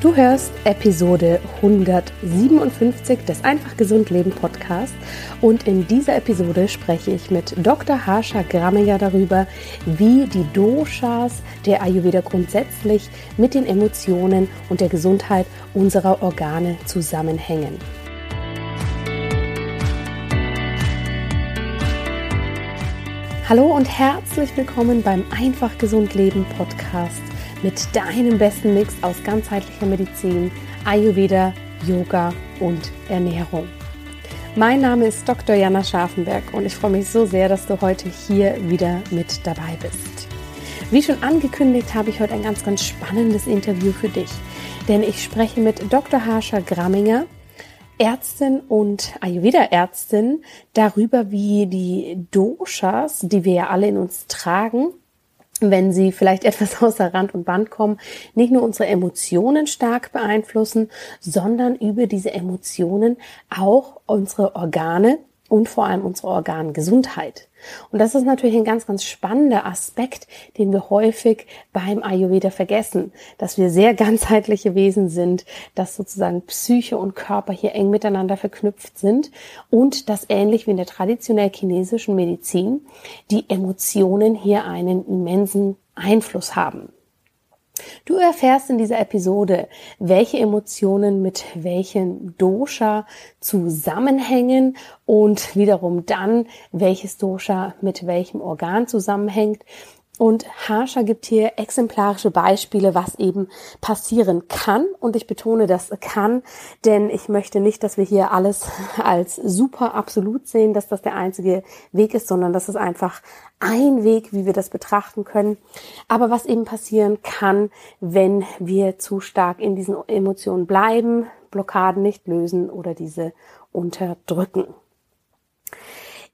Du hörst Episode 157 des Einfach Gesund Leben Podcast und in dieser Episode spreche ich mit Dr. Harsha Grammeyer darüber, wie die Doshas der Ayurveda grundsätzlich mit den Emotionen und der Gesundheit unserer Organe zusammenhängen. Hallo und herzlich willkommen beim Einfach Gesund Leben Podcast mit deinem besten Mix aus ganzheitlicher Medizin, Ayurveda, Yoga und Ernährung. Mein Name ist Dr. Jana Scharfenberg und ich freue mich so sehr, dass du heute hier wieder mit dabei bist. Wie schon angekündigt, habe ich heute ein ganz, ganz spannendes Interview für dich, denn ich spreche mit Dr. Harsha Gramminger, Ärztin und Ayurveda-Ärztin, darüber, wie die Doshas, die wir ja alle in uns tragen, wenn sie vielleicht etwas außer Rand und Band kommen, nicht nur unsere Emotionen stark beeinflussen, sondern über diese Emotionen auch unsere Organe und vor allem unsere Organgesundheit. Und das ist natürlich ein ganz, ganz spannender Aspekt, den wir häufig beim Ayurveda vergessen, dass wir sehr ganzheitliche Wesen sind, dass sozusagen Psyche und Körper hier eng miteinander verknüpft sind und dass ähnlich wie in der traditionell chinesischen Medizin die Emotionen hier einen immensen Einfluss haben. Du erfährst in dieser Episode, welche Emotionen mit welchen Dosha zusammenhängen und wiederum dann, welches Dosha mit welchem Organ zusammenhängt und Harsha gibt hier exemplarische Beispiele, was eben passieren kann. Und ich betone das kann, denn ich möchte nicht, dass wir hier alles als super absolut sehen, dass das der einzige Weg ist, sondern das ist einfach ein Weg, wie wir das betrachten können. Aber was eben passieren kann, wenn wir zu stark in diesen Emotionen bleiben, Blockaden nicht lösen oder diese unterdrücken.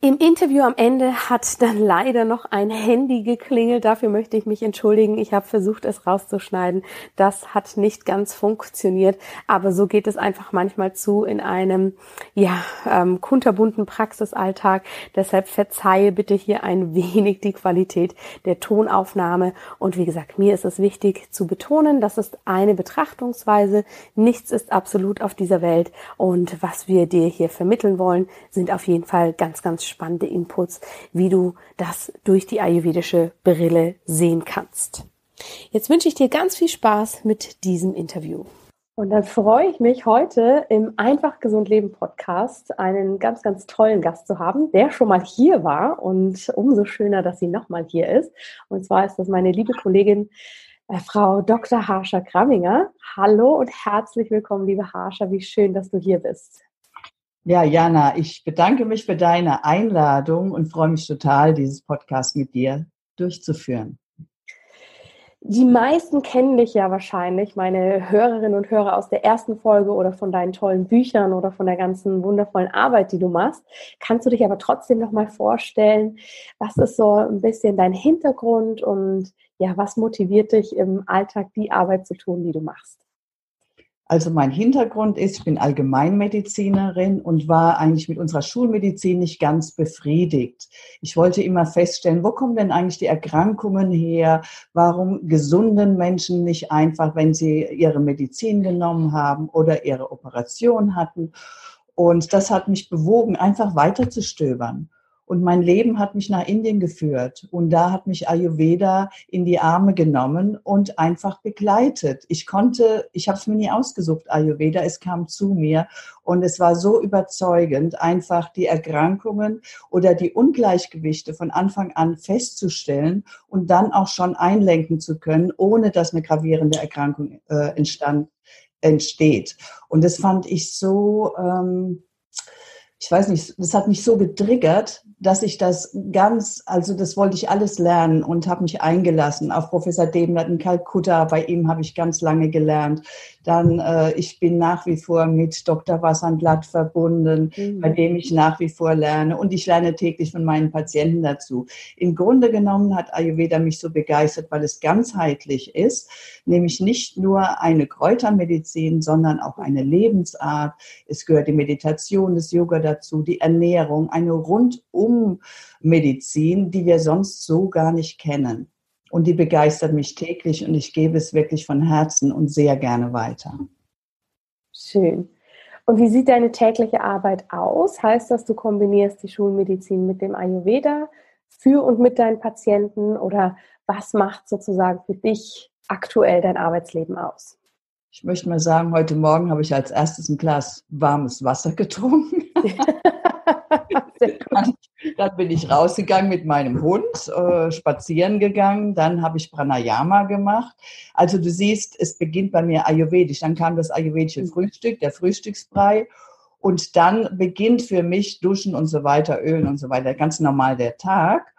Im Interview am Ende hat dann leider noch ein Handy geklingelt. Dafür möchte ich mich entschuldigen. Ich habe versucht, es rauszuschneiden. Das hat nicht ganz funktioniert. Aber so geht es einfach manchmal zu in einem ja ähm, kunterbunten Praxisalltag. Deshalb verzeihe bitte hier ein wenig die Qualität der Tonaufnahme. Und wie gesagt, mir ist es wichtig zu betonen, das ist eine Betrachtungsweise. Nichts ist absolut auf dieser Welt. Und was wir dir hier vermitteln wollen, sind auf jeden Fall ganz, ganz spannende Inputs, wie du das durch die ayurvedische Brille sehen kannst. Jetzt wünsche ich dir ganz viel Spaß mit diesem Interview. Und dann freue ich mich heute im Einfach Gesund Leben Podcast einen ganz, ganz tollen Gast zu haben, der schon mal hier war und umso schöner, dass sie nochmal hier ist. Und zwar ist das meine liebe Kollegin äh, Frau Dr. Harsha Kramminger. Hallo und herzlich willkommen, liebe Harsha. Wie schön, dass du hier bist. Ja, Jana, ich bedanke mich für deine Einladung und freue mich total, dieses Podcast mit dir durchzuführen. Die meisten kennen dich ja wahrscheinlich, meine Hörerinnen und Hörer aus der ersten Folge oder von deinen tollen Büchern oder von der ganzen wundervollen Arbeit, die du machst. Kannst du dich aber trotzdem noch mal vorstellen, was ist so ein bisschen dein Hintergrund und ja, was motiviert dich im Alltag die Arbeit zu tun, die du machst? Also mein Hintergrund ist, ich bin Allgemeinmedizinerin und war eigentlich mit unserer Schulmedizin nicht ganz befriedigt. Ich wollte immer feststellen, wo kommen denn eigentlich die Erkrankungen her? Warum gesunden Menschen nicht einfach, wenn sie ihre Medizin genommen haben oder ihre Operation hatten? Und das hat mich bewogen, einfach weiterzustöbern. Und mein Leben hat mich nach Indien geführt. Und da hat mich Ayurveda in die Arme genommen und einfach begleitet. Ich konnte, ich habe es mir nie ausgesucht, Ayurveda, es kam zu mir. Und es war so überzeugend, einfach die Erkrankungen oder die Ungleichgewichte von Anfang an festzustellen und dann auch schon einlenken zu können, ohne dass eine gravierende Erkrankung äh, entstand, entsteht. Und das fand ich so... Ähm, ich weiß nicht, das hat mich so getriggert, dass ich das ganz, also das wollte ich alles lernen und habe mich eingelassen auf Professor Debnert in Kalkutta. Bei ihm habe ich ganz lange gelernt. Dann, äh, ich bin nach wie vor mit Dr. Wassandlatt verbunden, mhm. bei dem ich nach wie vor lerne und ich lerne täglich von meinen Patienten dazu. Im Grunde genommen hat Ayurveda mich so begeistert, weil es ganzheitlich ist, nämlich nicht nur eine Kräutermedizin, sondern auch eine Lebensart. Es gehört die Meditation, das Yoga dazu, die Ernährung, eine rundum Medizin, die wir sonst so gar nicht kennen. Und die begeistert mich täglich und ich gebe es wirklich von Herzen und sehr gerne weiter. Schön. Und wie sieht deine tägliche Arbeit aus? Heißt das, du kombinierst die Schulmedizin mit dem Ayurveda für und mit deinen Patienten oder was macht sozusagen für dich aktuell dein Arbeitsleben aus? Ich möchte mal sagen, heute Morgen habe ich als erstes ein Glas warmes Wasser getrunken. dann, dann, bin ich rausgegangen mit meinem Hund, äh, spazieren gegangen, dann habe ich Pranayama gemacht. Also du siehst, es beginnt bei mir ayurvedisch. Dann kam das ayurvedische mhm. Frühstück, der Frühstücksbrei. Und dann beginnt für mich Duschen und so weiter, Ölen und so weiter, ganz normal der Tag.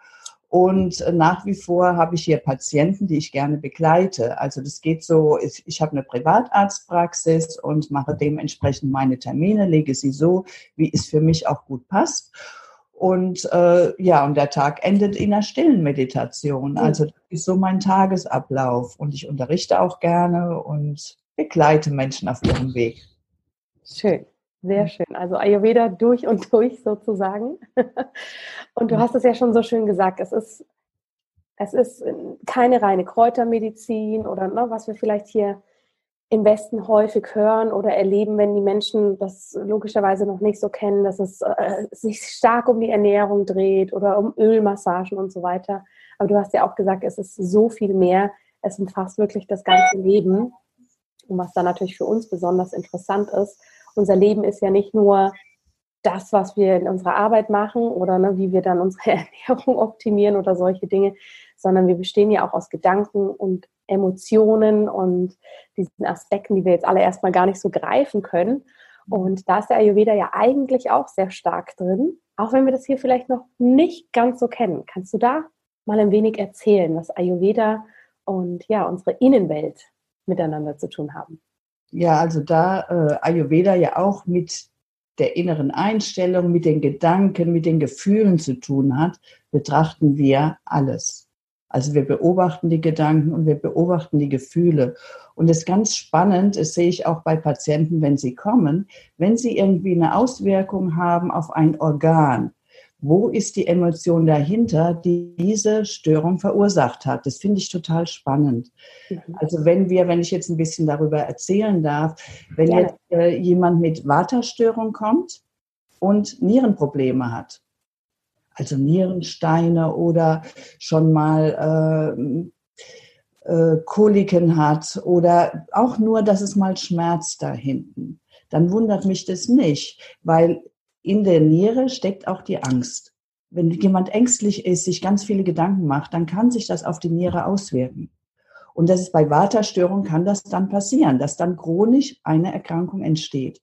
Und nach wie vor habe ich hier Patienten, die ich gerne begleite. Also das geht so, ich, ich habe eine Privatarztpraxis und mache dementsprechend meine Termine, lege sie so, wie es für mich auch gut passt. Und äh, ja, und der Tag endet in einer stillen Meditation. Also das ist so mein Tagesablauf. Und ich unterrichte auch gerne und begleite Menschen auf ihrem Weg. Schön. Sehr schön. Also Ayurveda durch und durch sozusagen. Und du hast es ja schon so schön gesagt, es ist, es ist keine reine Kräutermedizin oder ne, was wir vielleicht hier im Westen häufig hören oder erleben, wenn die Menschen das logischerweise noch nicht so kennen, dass es äh, sich stark um die Ernährung dreht oder um Ölmassagen und so weiter. Aber du hast ja auch gesagt, es ist so viel mehr. Es umfasst wirklich das ganze Leben. Und was da natürlich für uns besonders interessant ist, unser Leben ist ja nicht nur das, was wir in unserer Arbeit machen oder ne, wie wir dann unsere Ernährung optimieren oder solche Dinge, sondern wir bestehen ja auch aus Gedanken und Emotionen und diesen Aspekten, die wir jetzt alle erstmal gar nicht so greifen können. Und da ist der Ayurveda ja eigentlich auch sehr stark drin, auch wenn wir das hier vielleicht noch nicht ganz so kennen. Kannst du da mal ein wenig erzählen, was Ayurveda und ja, unsere Innenwelt miteinander zu tun haben? Ja, also da äh, Ayurveda ja auch mit der inneren Einstellung, mit den Gedanken, mit den Gefühlen zu tun hat, betrachten wir alles. Also wir beobachten die Gedanken und wir beobachten die Gefühle. Und das ist ganz spannend, das sehe ich auch bei Patienten, wenn sie kommen, wenn sie irgendwie eine Auswirkung haben auf ein Organ, wo ist die Emotion dahinter, die diese Störung verursacht hat. Das finde ich total spannend. Mhm. Also wenn wir, wenn ich jetzt ein bisschen darüber erzählen darf, wenn ja. jetzt äh, jemand mit Waterstörung kommt und Nierenprobleme hat, also Nierensteine oder schon mal äh, äh, Koliken hat oder auch nur, dass es mal schmerzt da hinten, dann wundert mich das nicht, weil in der Niere steckt auch die Angst. Wenn jemand ängstlich ist, sich ganz viele Gedanken macht, dann kann sich das auf die Niere auswirken. Und das ist bei Waterstörung kann das dann passieren, dass dann chronisch eine Erkrankung entsteht.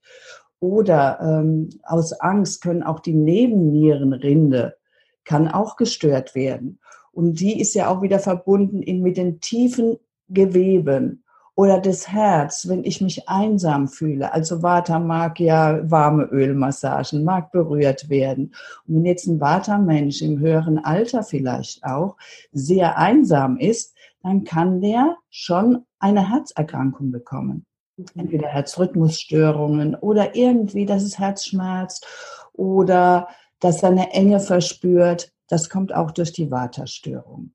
Oder ähm, aus Angst können auch die Nebennierenrinde kann auch gestört werden. Und die ist ja auch wieder verbunden in, mit den tiefen Geweben oder das Herz, wenn ich mich einsam fühle. Also Vata mag ja warme Ölmassagen, mag berührt werden. Und wenn jetzt ein Vata-Mensch im höheren Alter vielleicht auch sehr einsam ist, dann kann der schon eine Herzerkrankung bekommen. Mhm. Entweder Herzrhythmusstörungen oder irgendwie, dass es Herz schmerzt oder dass er eine Enge verspürt. Das kommt auch durch die Vata-Störung.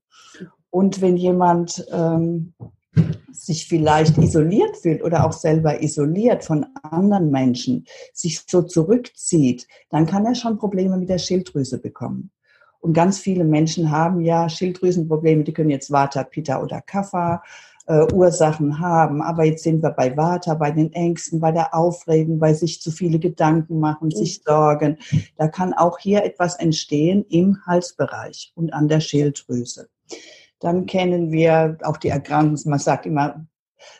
Und wenn jemand ähm, sich vielleicht isoliert fühlt oder auch selber isoliert von anderen Menschen, sich so zurückzieht, dann kann er schon Probleme mit der Schilddrüse bekommen. Und ganz viele Menschen haben ja Schilddrüsenprobleme, die können jetzt Vata, Pitta oder Kapha äh, Ursachen haben. Aber jetzt sind wir bei Vata, bei den Ängsten, bei der Aufregung, bei sich zu viele Gedanken machen, mhm. sich sorgen. Da kann auch hier etwas entstehen im Halsbereich und an der Schilddrüse. Dann kennen wir auch die Erkrankung, man sagt immer,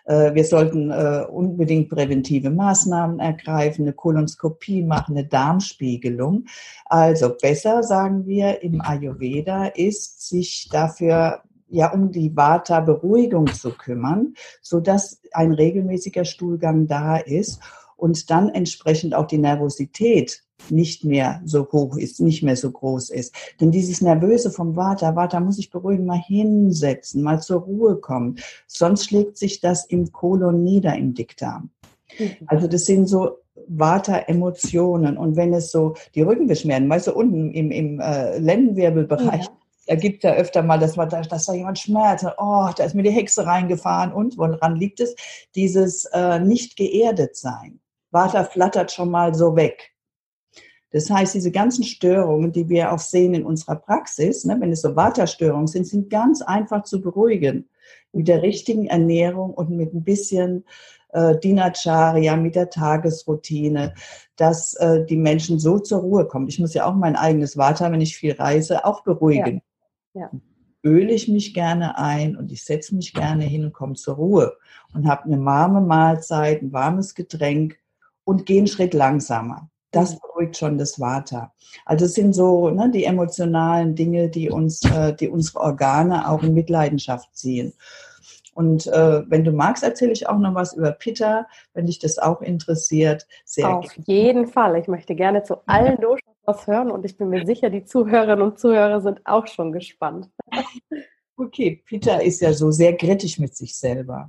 äh, wir sollten äh, unbedingt präventive Maßnahmen ergreifen, eine Kolonoskopie machen, eine Darmspiegelung. Also besser, sagen wir, im Ayurveda ist, sich dafür ja um die Vata-Beruhigung zu kümmern, so dass ein regelmäßiger Stuhlgang da ist und dann entsprechend auch die Nervosität nicht mehr so hoch ist, nicht mehr so groß ist. Denn dieses Nervöse vom Vater, Vater muss sich beruhigen, mal hinsetzen, mal zur Ruhe kommen. Sonst schlägt sich das im Kolon nieder, im Dickdarm. Mhm. Also das sind so Vata-Emotionen. Und wenn es so die Rückenbeschwerden, weißt du, unten im, im äh, Lendenwirbelbereich, ja da gibt es ja öfter mal, dass, man, dass da jemand schmerzt. Oh, da ist mir die Hexe reingefahren. Und woran liegt es? Dieses äh, nicht geerdet sein. Vata flattert schon mal so weg. Das heißt, diese ganzen Störungen, die wir auch sehen in unserer Praxis, ne, wenn es so Vata-Störungen sind, sind ganz einfach zu beruhigen. Mit der richtigen Ernährung und mit ein bisschen äh, Dinacharya, mit der Tagesroutine, dass äh, die Menschen so zur Ruhe kommen. Ich muss ja auch mein eigenes Vata, wenn ich viel reise, auch beruhigen. Ja. Ja. Öle ich mich gerne ein und ich setze mich gerne hin und komme zur Ruhe und habe eine warme Mahlzeit, ein warmes Getränk und gehe einen Schritt langsamer. Das mhm. beruhigt schon das Vata. Also es sind so ne, die emotionalen Dinge, die uns, äh, die unsere Organe auch in Mitleidenschaft ziehen. Und äh, wenn du magst, erzähle ich auch noch was über Pitta, wenn dich das auch interessiert. Sehr Auf gerne. jeden Fall. Ich möchte gerne zu allen Doshas was hören und ich bin mir sicher, die Zuhörerinnen und Zuhörer sind auch schon gespannt. Okay, Pitta ist ja so sehr kritisch mit sich selber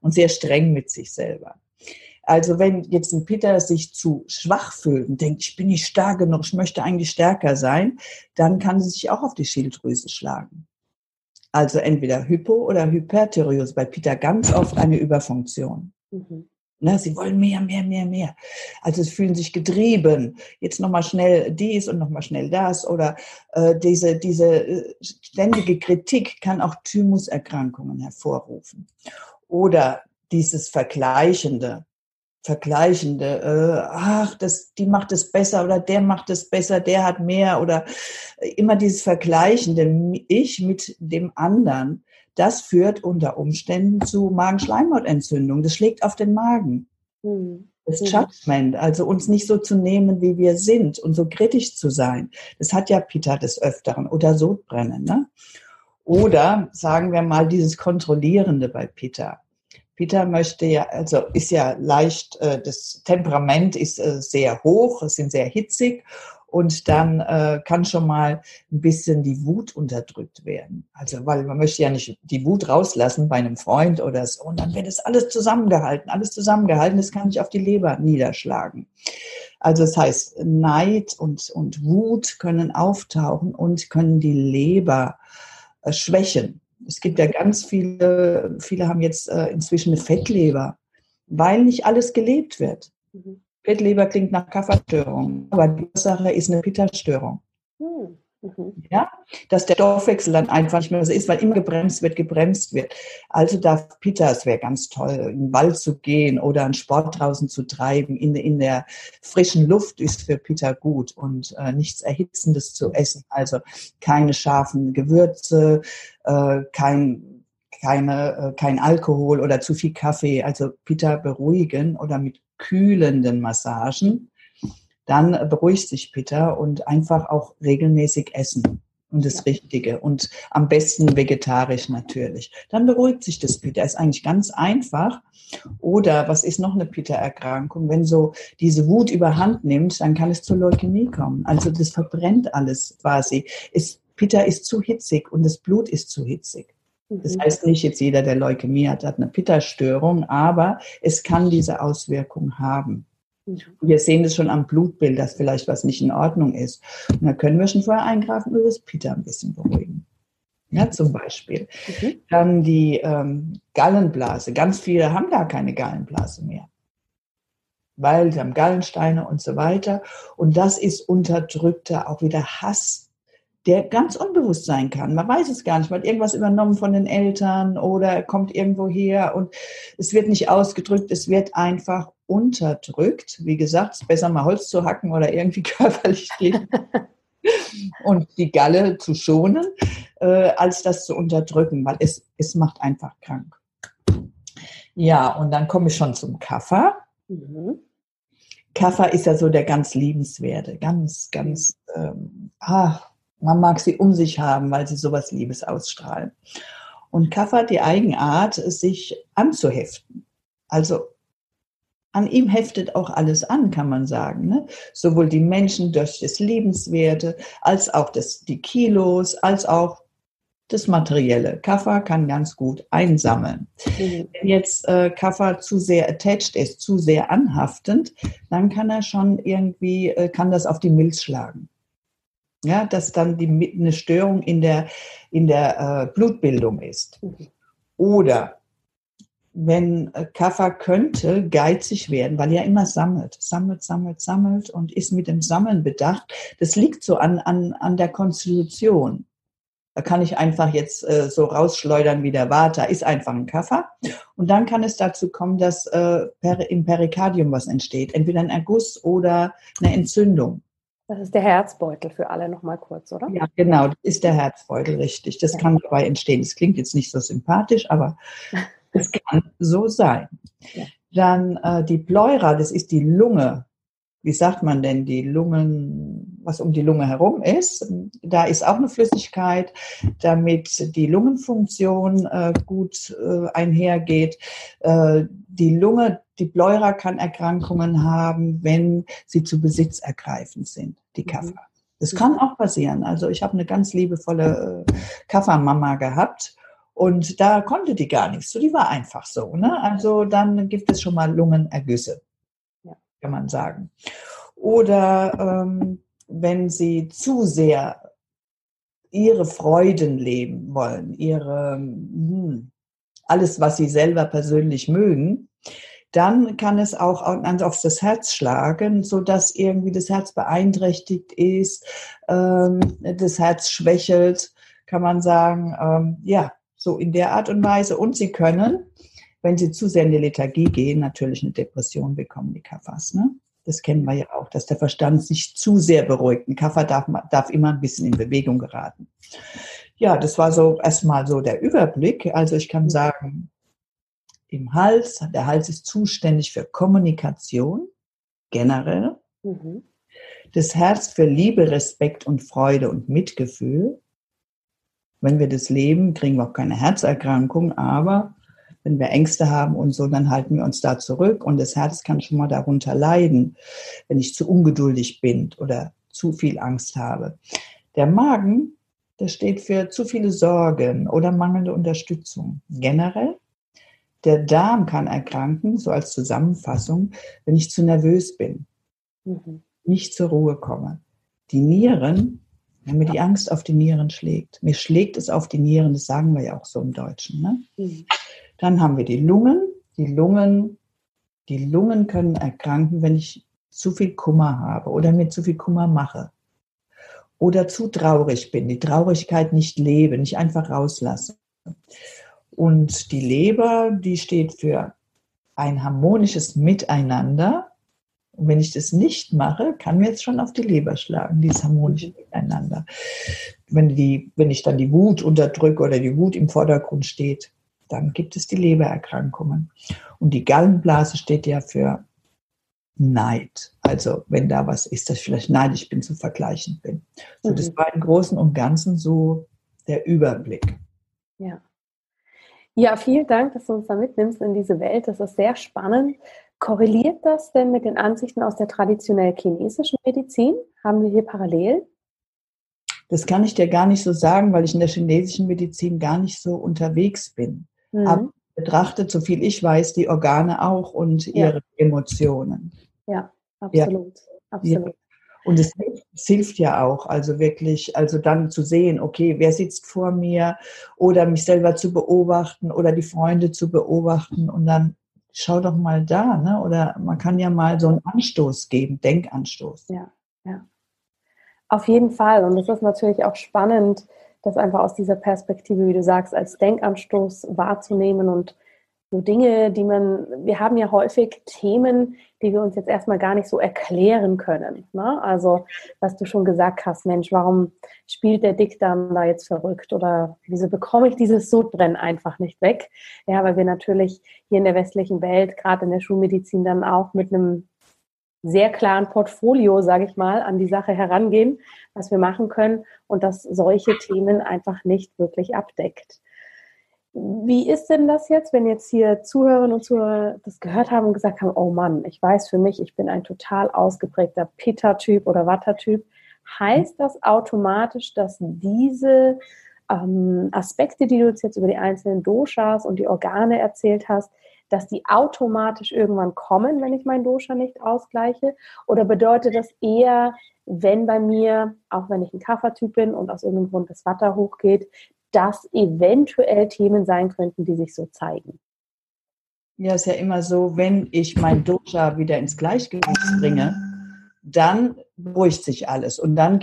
und sehr streng mit sich selber. Also wenn jetzt ein Peter sich zu schwach fühlt und denkt, ich bin nicht stark genug, ich möchte eigentlich stärker sein, dann kann sie sich auch auf die Schilddrüse schlagen. Also entweder Hypo- oder Hyperthyreose, bei Peter ganz oft eine Überfunktion. Mhm. Ne, sie wollen mehr, mehr, mehr, mehr. Also sie fühlen sich getrieben. Jetzt nochmal schnell dies und nochmal schnell das. Oder äh, diese, diese äh, ständige Kritik kann auch Thymuserkrankungen hervorrufen. Oder dieses Vergleichende vergleichende, äh, ach, das, die macht es besser oder der macht es besser, der hat mehr oder immer dieses vergleichende Ich mit dem anderen, das führt unter Umständen zu Magenschleimhautentzündung. Das schlägt auf den Magen. Mhm. Das Judgment, also uns nicht so zu nehmen, wie wir sind und so kritisch zu sein. Das hat ja Peter des Öfteren oder Sodbrennen. Ne? Oder sagen wir mal dieses Kontrollierende bei Peter. Peter möchte ja, also ist ja leicht, äh, das Temperament ist äh, sehr hoch, es sind sehr hitzig und dann äh, kann schon mal ein bisschen die Wut unterdrückt werden. Also weil man möchte ja nicht die Wut rauslassen bei einem Freund oder so und dann wird es alles zusammengehalten, alles zusammengehalten, das kann sich auf die Leber niederschlagen. Also das heißt, Neid und, und Wut können auftauchen und können die Leber äh, schwächen. Es gibt ja ganz viele, viele haben jetzt äh, inzwischen eine Fettleber, weil nicht alles gelebt wird. Mhm. Fettleber klingt nach Kafferstörung, aber die Ursache ist eine Pitta-Störung. Mhm. Mhm. Ja, dass der Stoffwechsel dann einfach nicht mehr so ist, weil immer gebremst wird, gebremst wird. Also darf Pitta, es wäre ganz toll, in den Wald zu gehen oder einen Sport draußen zu treiben. In, in der frischen Luft ist für Pitta gut und äh, nichts Erhitzendes zu essen. Also keine scharfen Gewürze, äh, kein, keine, äh, kein Alkohol oder zu viel Kaffee. Also Pitta beruhigen oder mit kühlenden Massagen dann beruhigt sich Peter und einfach auch regelmäßig essen und das Richtige und am besten vegetarisch natürlich. Dann beruhigt sich das Peter. Ist eigentlich ganz einfach. Oder was ist noch eine Peter-Erkrankung? Wenn so diese Wut überhand nimmt, dann kann es zur Leukämie kommen. Also das verbrennt alles quasi. Ist, Peter ist zu hitzig und das Blut ist zu hitzig. Das mhm. heißt nicht jetzt jeder, der Leukämie hat, hat eine Pitta-Störung, aber es kann diese Auswirkung haben. Wir sehen es schon am Blutbild, dass vielleicht was nicht in Ordnung ist. Und da können wir schon vorher eingreifen und das Peter ein bisschen beruhigen. Ja, zum Beispiel. Mhm. Dann die ähm, Gallenblase. Ganz viele haben gar keine Gallenblase mehr. Weil sie haben Gallensteine und so weiter. Und das ist unterdrückter, auch wieder Hass der ganz unbewusst sein kann. Man weiß es gar nicht. Man hat irgendwas übernommen von den Eltern oder kommt irgendwo her und es wird nicht ausgedrückt, es wird einfach unterdrückt. Wie gesagt, es ist besser mal Holz zu hacken oder irgendwie körperlich gehen und die Galle zu schonen, äh, als das zu unterdrücken, weil es, es macht einfach krank. Ja, und dann komme ich schon zum Kaffer. Mhm. Kaffer ist ja so der ganz liebenswerte, ganz, ganz, ähm, ah, man mag sie um sich haben, weil sie sowas Liebes ausstrahlen. Und Kaffer hat die Eigenart, sich anzuheften. Also an ihm heftet auch alles an, kann man sagen. Ne? Sowohl die Menschen durch das Liebenswerte, als auch das, die Kilos, als auch das Materielle. Kaffer kann ganz gut einsammeln. Mhm. Wenn jetzt äh, Kaffer zu sehr attached ist, zu sehr anhaftend, dann kann er schon irgendwie, äh, kann das auf die Milz schlagen. Ja, dass dann die, eine Störung in der, in der äh, Blutbildung ist. Oder wenn äh, Kaffer könnte geizig werden, weil er immer sammelt, sammelt, sammelt, sammelt und ist mit dem Sammeln bedacht. Das liegt so an, an, an der Konstitution. Da kann ich einfach jetzt äh, so rausschleudern wie der Water, ist einfach ein Kaffer. Und dann kann es dazu kommen, dass äh, per, im Perikardium was entsteht. Entweder ein Erguss oder eine Entzündung. Das ist der Herzbeutel für alle nochmal kurz, oder? Ja, genau, das ist der Herzbeutel, richtig. Das ja. kann dabei entstehen. Das klingt jetzt nicht so sympathisch, aber es kann so sein. Ja. Dann äh, die Pleura, das ist die Lunge wie sagt man denn, die Lungen, was um die Lunge herum ist. Da ist auch eine Flüssigkeit, damit die Lungenfunktion äh, gut äh, einhergeht. Äh, die Lunge, die Pleura kann Erkrankungen haben, wenn sie zu Besitz ergreifend sind, die mhm. Kaffer. Das kann auch passieren. Also ich habe eine ganz liebevolle äh, Kaffermama gehabt. Und da konnte die gar nichts. So, die war einfach so. Ne? Also dann gibt es schon mal Lungenergüsse kann man sagen. Oder ähm, wenn sie zu sehr ihre Freuden leben wollen, ihre hm, alles, was sie selber persönlich mögen, dann kann es auch auf das Herz schlagen, so dass irgendwie das Herz beeinträchtigt ist, ähm, das Herz schwächelt, kann man sagen, ähm, ja, so in der Art und Weise. Und sie können wenn sie zu sehr in die Lethargie gehen, natürlich eine Depression bekommen, die Kaffers. Ne? Das kennen wir ja auch, dass der Verstand sich zu sehr beruhigt. Ein Kaffer darf, darf immer ein bisschen in Bewegung geraten. Ja, das war so erstmal so der Überblick. Also ich kann sagen, im Hals, der Hals ist zuständig für Kommunikation generell. Mhm. Das Herz für Liebe, Respekt und Freude und Mitgefühl. Wenn wir das leben, kriegen wir auch keine Herzerkrankung, aber wenn wir Ängste haben und so, dann halten wir uns da zurück und das Herz kann schon mal darunter leiden, wenn ich zu ungeduldig bin oder zu viel Angst habe. Der Magen, der steht für zu viele Sorgen oder mangelnde Unterstützung. Generell, der Darm kann erkranken, so als Zusammenfassung, wenn ich zu nervös bin, mhm. nicht zur Ruhe komme. Die Nieren, wenn mir die Angst auf die Nieren schlägt, mir schlägt es auf die Nieren, das sagen wir ja auch so im Deutschen. Ne? Mhm. Dann haben wir die Lungen. Die Lungen, die Lungen können erkranken, wenn ich zu viel Kummer habe oder mir zu viel Kummer mache. Oder zu traurig bin, die Traurigkeit nicht lebe, nicht einfach rauslasse. Und die Leber, die steht für ein harmonisches Miteinander. Und wenn ich das nicht mache, kann mir jetzt schon auf die Leber schlagen, dieses harmonische Miteinander. Wenn, die, wenn ich dann die Wut unterdrücke oder die Wut im Vordergrund steht, dann gibt es die Lebererkrankungen. Und die Gallenblase steht ja für Neid. Also wenn da was ist, dass ich vielleicht neidisch bin, zu vergleichen bin. So, das mhm. war im Großen und Ganzen so der Überblick. Ja. Ja, vielen Dank, dass du uns da mitnimmst in diese Welt. Das ist sehr spannend. Korreliert das denn mit den Ansichten aus der traditionell chinesischen Medizin? Haben wir hier Parallelen? Das kann ich dir gar nicht so sagen, weil ich in der chinesischen Medizin gar nicht so unterwegs bin. Mhm. Aber betrachtet, so viel ich weiß, die Organe auch und ihre ja. Emotionen. Ja, absolut. Ja. absolut. Und es, es, hilft ja auch, also wirklich, also dann zu sehen, okay, wer sitzt vor mir oder mich selber zu beobachten oder die Freunde zu beobachten und dann schau doch mal da, ne? Oder man kann ja mal so einen Anstoß geben, Denkanstoß. Ja, ja. Auf jeden Fall. Und es ist natürlich auch spannend, das einfach aus dieser Perspektive, wie du sagst, als Denkanstoß wahrzunehmen und so Dinge, die man, wir haben ja häufig Themen, die wir uns jetzt erstmal gar nicht so erklären können. Ne? Also, was du schon gesagt hast, Mensch, warum spielt der Dickdarm da jetzt verrückt oder wieso bekomme ich dieses Sodbrennen einfach nicht weg? Ja, weil wir natürlich hier in der westlichen Welt, gerade in der Schulmedizin, dann auch mit einem sehr klaren Portfolio, sage ich mal, an die Sache herangehen, was wir machen können und das solche Themen einfach nicht wirklich abdeckt. Wie ist denn das jetzt, wenn jetzt hier Zuhörerinnen und Zuhörer das gehört haben und gesagt haben, oh Mann, ich weiß für mich, ich bin ein total ausgeprägter Pitta-Typ oder Watter-Typ. Heißt das automatisch, dass diese ähm, Aspekte, die du jetzt über die einzelnen Doshas und die Organe erzählt hast, dass die automatisch irgendwann kommen, wenn ich mein Dosha nicht ausgleiche? Oder bedeutet das eher, wenn bei mir, auch wenn ich ein Kaffertyp bin und aus irgendeinem Grund das Watter hochgeht, dass eventuell Themen sein könnten, die sich so zeigen? Ja, ist ja immer so, wenn ich mein Dosha wieder ins Gleichgewicht bringe, dann beruhigt sich alles und dann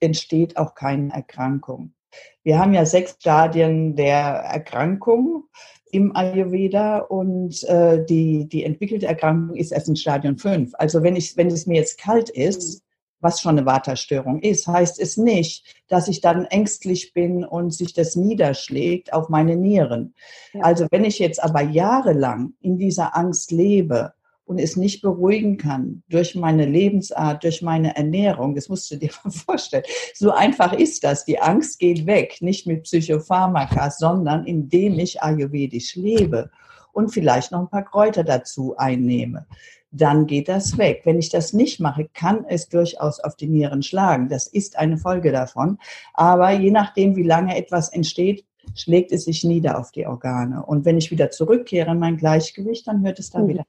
entsteht auch keine Erkrankung. Wir haben ja sechs Stadien der Erkrankung im Ayurveda und äh, die, die entwickelte Erkrankung ist erst in Stadion 5. Also wenn, ich, wenn es mir jetzt kalt ist, was schon eine Waterstörung ist, heißt es nicht, dass ich dann ängstlich bin und sich das niederschlägt auf meine Nieren. Ja. Also wenn ich jetzt aber jahrelang in dieser Angst lebe, und es nicht beruhigen kann durch meine Lebensart, durch meine Ernährung. Das musst du dir mal vorstellen. So einfach ist das. Die Angst geht weg, nicht mit Psychopharmaka, sondern indem ich ayurvedisch lebe und vielleicht noch ein paar Kräuter dazu einnehme. Dann geht das weg. Wenn ich das nicht mache, kann es durchaus auf die Nieren schlagen. Das ist eine Folge davon. Aber je nachdem, wie lange etwas entsteht, schlägt es sich nieder auf die Organe. Und wenn ich wieder zurückkehre in mein Gleichgewicht, dann hört es dann mhm. wieder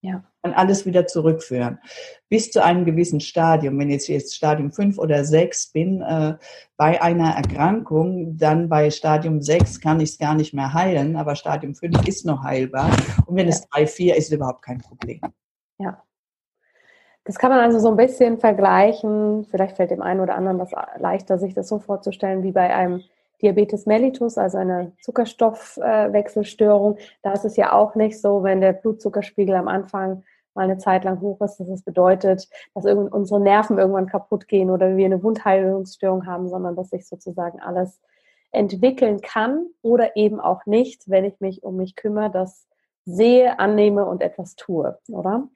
ja. Und alles wieder zurückführen. Bis zu einem gewissen Stadium. Wenn ich jetzt Stadium 5 oder 6 bin, äh, bei einer Erkrankung, dann bei Stadium 6 kann ich es gar nicht mehr heilen, aber Stadium 5 ist noch heilbar. Und wenn ja. es 3, 4 ist, ist überhaupt kein Problem. Ja. Das kann man also so ein bisschen vergleichen. Vielleicht fällt dem einen oder anderen das leichter, sich das so vorzustellen, wie bei einem Diabetes mellitus, also eine Zuckerstoffwechselstörung, da ist es ja auch nicht so, wenn der Blutzuckerspiegel am Anfang mal eine Zeit lang hoch ist, dass es bedeutet, dass unsere Nerven irgendwann kaputt gehen oder wir eine Wundheilungsstörung haben, sondern dass sich sozusagen alles entwickeln kann oder eben auch nicht, wenn ich mich um mich kümmere, das sehe, annehme und etwas tue, oder?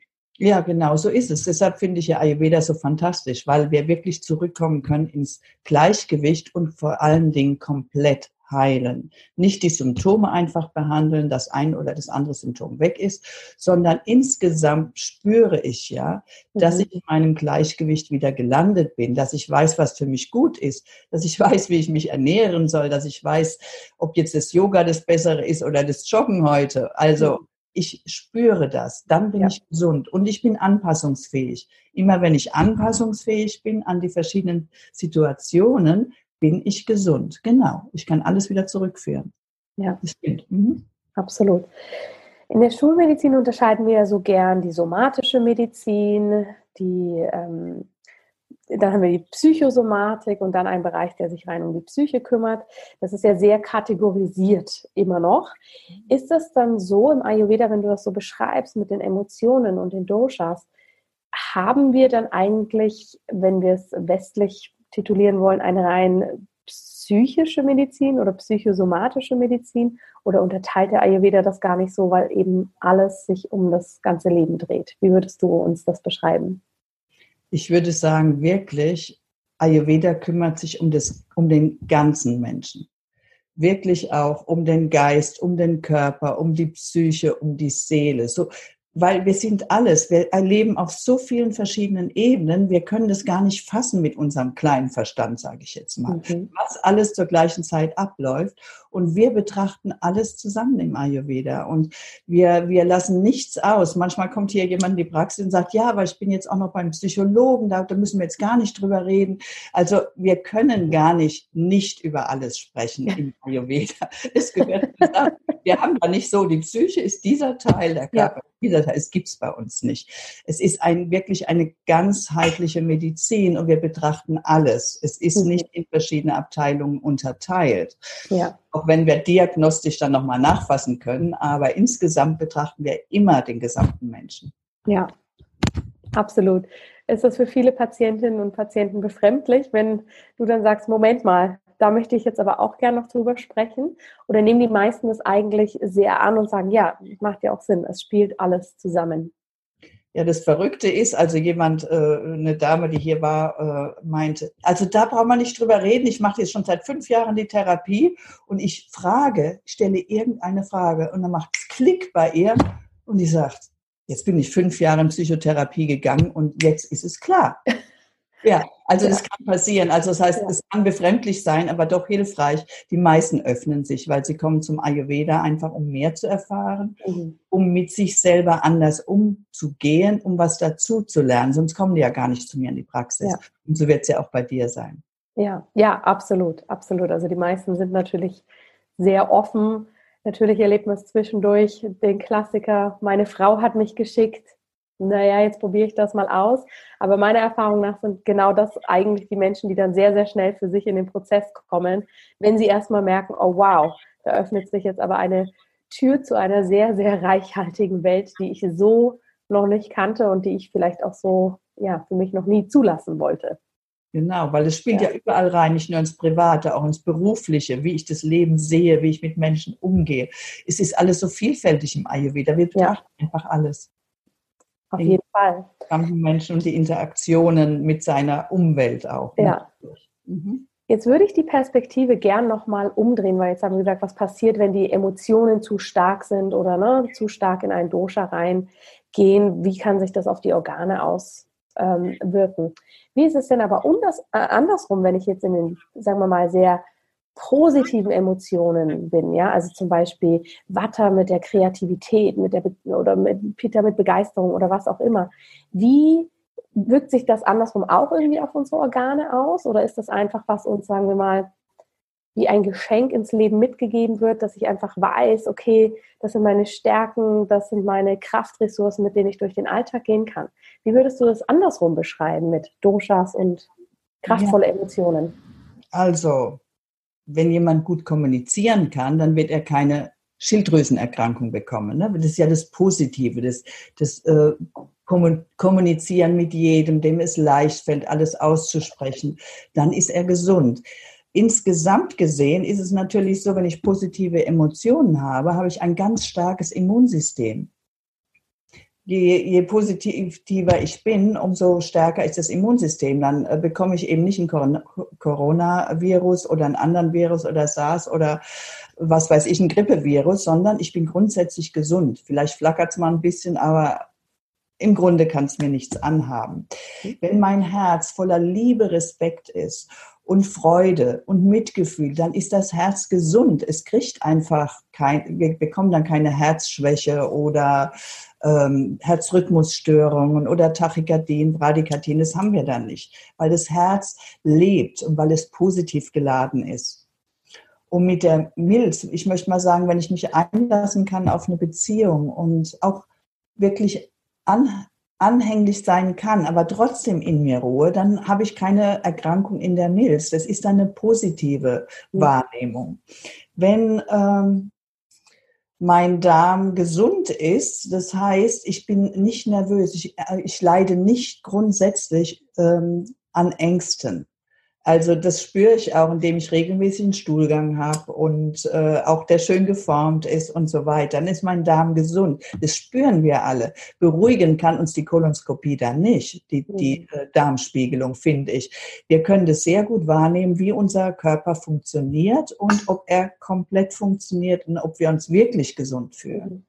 Ja, genau, so ist es. Deshalb finde ich ja Ayurveda so fantastisch, weil wir wirklich zurückkommen können ins Gleichgewicht und vor allen Dingen komplett heilen. Nicht die Symptome einfach behandeln, dass ein oder das andere Symptom weg ist, sondern insgesamt spüre ich ja, dass mhm. ich in meinem Gleichgewicht wieder gelandet bin, dass ich weiß, was für mich gut ist, dass ich weiß, wie ich mich ernähren soll, dass ich weiß, ob jetzt das Yoga das Bessere ist oder das Joggen heute. Also mhm ich spüre das, dann bin ja. ich gesund und ich bin anpassungsfähig. Immer wenn ich anpassungsfähig bin an die verschiedenen Situationen, bin ich gesund. Genau. Ich kann alles wieder zurückführen. Ja. Das stimmt. Mhm. Absolut. In der Schulmedizin unterscheiden wir ja so gern die somatische Medizin, die ähm, dann haben wir die Psychosomatik und dann einen Bereich, der sich rein um die Psyche kümmert. Das ist ja sehr kategorisiert immer noch. Ist das dann so im Ayurveda, wenn du das so beschreibst mit den Emotionen und den Doshas, haben wir dann eigentlich, wenn wir es westlich titulieren wollen, eine rein psychische Medizin oder psychosomatische Medizin? Oder unterteilt der Ayurveda das gar nicht so, weil eben alles sich um das ganze Leben dreht? Wie würdest du uns das beschreiben? Ich würde sagen, wirklich, Ayurveda kümmert sich um, das, um den ganzen Menschen. Wirklich auch um den Geist, um den Körper, um die Psyche, um die Seele. So, weil wir sind alles, wir erleben auf so vielen verschiedenen Ebenen, wir können das gar nicht fassen mit unserem kleinen Verstand, sage ich jetzt mal, mhm. was alles zur gleichen Zeit abläuft. Und wir betrachten alles zusammen im Ayurveda und wir, wir lassen nichts aus. Manchmal kommt hier jemand in die Praxis und sagt, ja, aber ich bin jetzt auch noch beim Psychologen, da, da müssen wir jetzt gar nicht drüber reden. Also wir können gar nicht nicht über alles sprechen im Ayurveda. Es gehört zusammen. Wir haben da nicht so, die Psyche ist dieser Teil der Körper. Ja dieser Es gibt es bei uns nicht. Es ist ein, wirklich eine ganzheitliche Medizin und wir betrachten alles. Es ist mhm. nicht in verschiedene Abteilungen unterteilt. Ja. Auch wenn wir diagnostisch dann nochmal nachfassen können, aber insgesamt betrachten wir immer den gesamten Menschen. Ja, absolut. Ist das für viele Patientinnen und Patienten befremdlich, wenn du dann sagst, Moment mal, da möchte ich jetzt aber auch gerne noch drüber sprechen. Oder nehmen die meisten das eigentlich sehr an und sagen, ja, macht ja auch Sinn, es spielt alles zusammen. Ja, das Verrückte ist, also jemand, äh, eine Dame, die hier war, äh, meinte, also da braucht man nicht drüber reden. Ich mache jetzt schon seit fünf Jahren die Therapie und ich frage, stelle irgendeine Frage und dann macht es Klick bei ihr und die sagt, jetzt bin ich fünf Jahre in Psychotherapie gegangen und jetzt ist es klar. Ja, also das kann passieren. Also das heißt, ja. es kann befremdlich sein, aber doch hilfreich. Die meisten öffnen sich, weil sie kommen zum Ayurveda einfach, um mehr zu erfahren, mhm. um mit sich selber anders umzugehen, um was dazu zu lernen. Sonst kommen die ja gar nicht zu mir in die Praxis. Ja. Und so wird es ja auch bei dir sein. Ja, ja, absolut, absolut. Also die meisten sind natürlich sehr offen. Natürlich erlebt man es zwischendurch, den Klassiker, meine Frau hat mich geschickt, naja, jetzt probiere ich das mal aus. Aber meiner Erfahrung nach sind genau das eigentlich die Menschen, die dann sehr, sehr schnell für sich in den Prozess kommen, wenn sie erstmal merken, oh wow, da öffnet sich jetzt aber eine Tür zu einer sehr, sehr reichhaltigen Welt, die ich so noch nicht kannte und die ich vielleicht auch so, ja, für mich noch nie zulassen wollte. Genau, weil es spielt ja. ja. überall rein, nicht nur ins Private, auch ins Berufliche, wie ich das Leben sehe, wie ich mit Menschen umgehe. Es ist alles so vielfältig im Ayurveda. Wir betrachten ja. einfach alles. Auf jeden Fall. Menschen und die Interaktionen mit seiner Umwelt auch. Ne? Ja. Mhm. Jetzt würde ich die Perspektive gern nochmal umdrehen, weil jetzt haben wir gesagt, was passiert, wenn die Emotionen zu stark sind oder ne, zu stark in ein Dosha reingehen? Wie kann sich das auf die Organe auswirken? Ähm, Wie ist es denn aber anders, äh, andersrum, wenn ich jetzt in den, sagen wir mal, sehr positiven Emotionen bin, ja, also zum Beispiel Watter mit der Kreativität, mit der Be oder mit Peter mit Begeisterung oder was auch immer. Wie wirkt sich das andersrum auch irgendwie auf unsere Organe aus oder ist das einfach was uns, sagen wir mal, wie ein Geschenk ins Leben mitgegeben wird, dass ich einfach weiß, okay, das sind meine Stärken, das sind meine Kraftressourcen, mit denen ich durch den Alltag gehen kann. Wie würdest du das andersrum beschreiben mit Doshas und kraftvolle ja. Emotionen? Also, wenn jemand gut kommunizieren kann, dann wird er keine Schilddrüsenerkrankung bekommen. Ne? Das ist ja das Positive, das, das äh, Kommunizieren mit jedem, dem es leicht fällt, alles auszusprechen. Dann ist er gesund. Insgesamt gesehen ist es natürlich so, wenn ich positive Emotionen habe, habe ich ein ganz starkes Immunsystem je, je positiver ich bin, umso stärker ist das Immunsystem. Dann äh, bekomme ich eben nicht ein Coronavirus oder einen anderen Virus oder SARS oder was weiß ich, ein Grippevirus, sondern ich bin grundsätzlich gesund. Vielleicht flackert es mal ein bisschen, aber im Grunde kann es mir nichts anhaben. Wenn mein Herz voller Liebe, Respekt ist und Freude und Mitgefühl, dann ist das Herz gesund. Es kriegt einfach kein, wir bekommen dann keine Herzschwäche oder ähm, Herzrhythmusstörungen oder Tachykardien, Bradykardien, das haben wir dann nicht, weil das Herz lebt und weil es positiv geladen ist. Und mit der Milz, ich möchte mal sagen, wenn ich mich einlassen kann auf eine Beziehung und auch wirklich an, anhänglich sein kann, aber trotzdem in mir ruhe, dann habe ich keine Erkrankung in der Milz. Das ist eine positive Wahrnehmung. Wenn ähm, mein Darm gesund ist. Das heißt, ich bin nicht nervös, ich, äh, ich leide nicht grundsätzlich ähm, an Ängsten. Also das spüre ich auch, indem ich regelmäßig einen Stuhlgang habe und äh, auch der schön geformt ist und so weiter. Dann ist mein Darm gesund. Das spüren wir alle. Beruhigen kann uns die Kolonoskopie dann nicht, die, die mhm. äh, Darmspiegelung, finde ich. Wir können das sehr gut wahrnehmen, wie unser Körper funktioniert und ob er komplett funktioniert und ob wir uns wirklich gesund fühlen.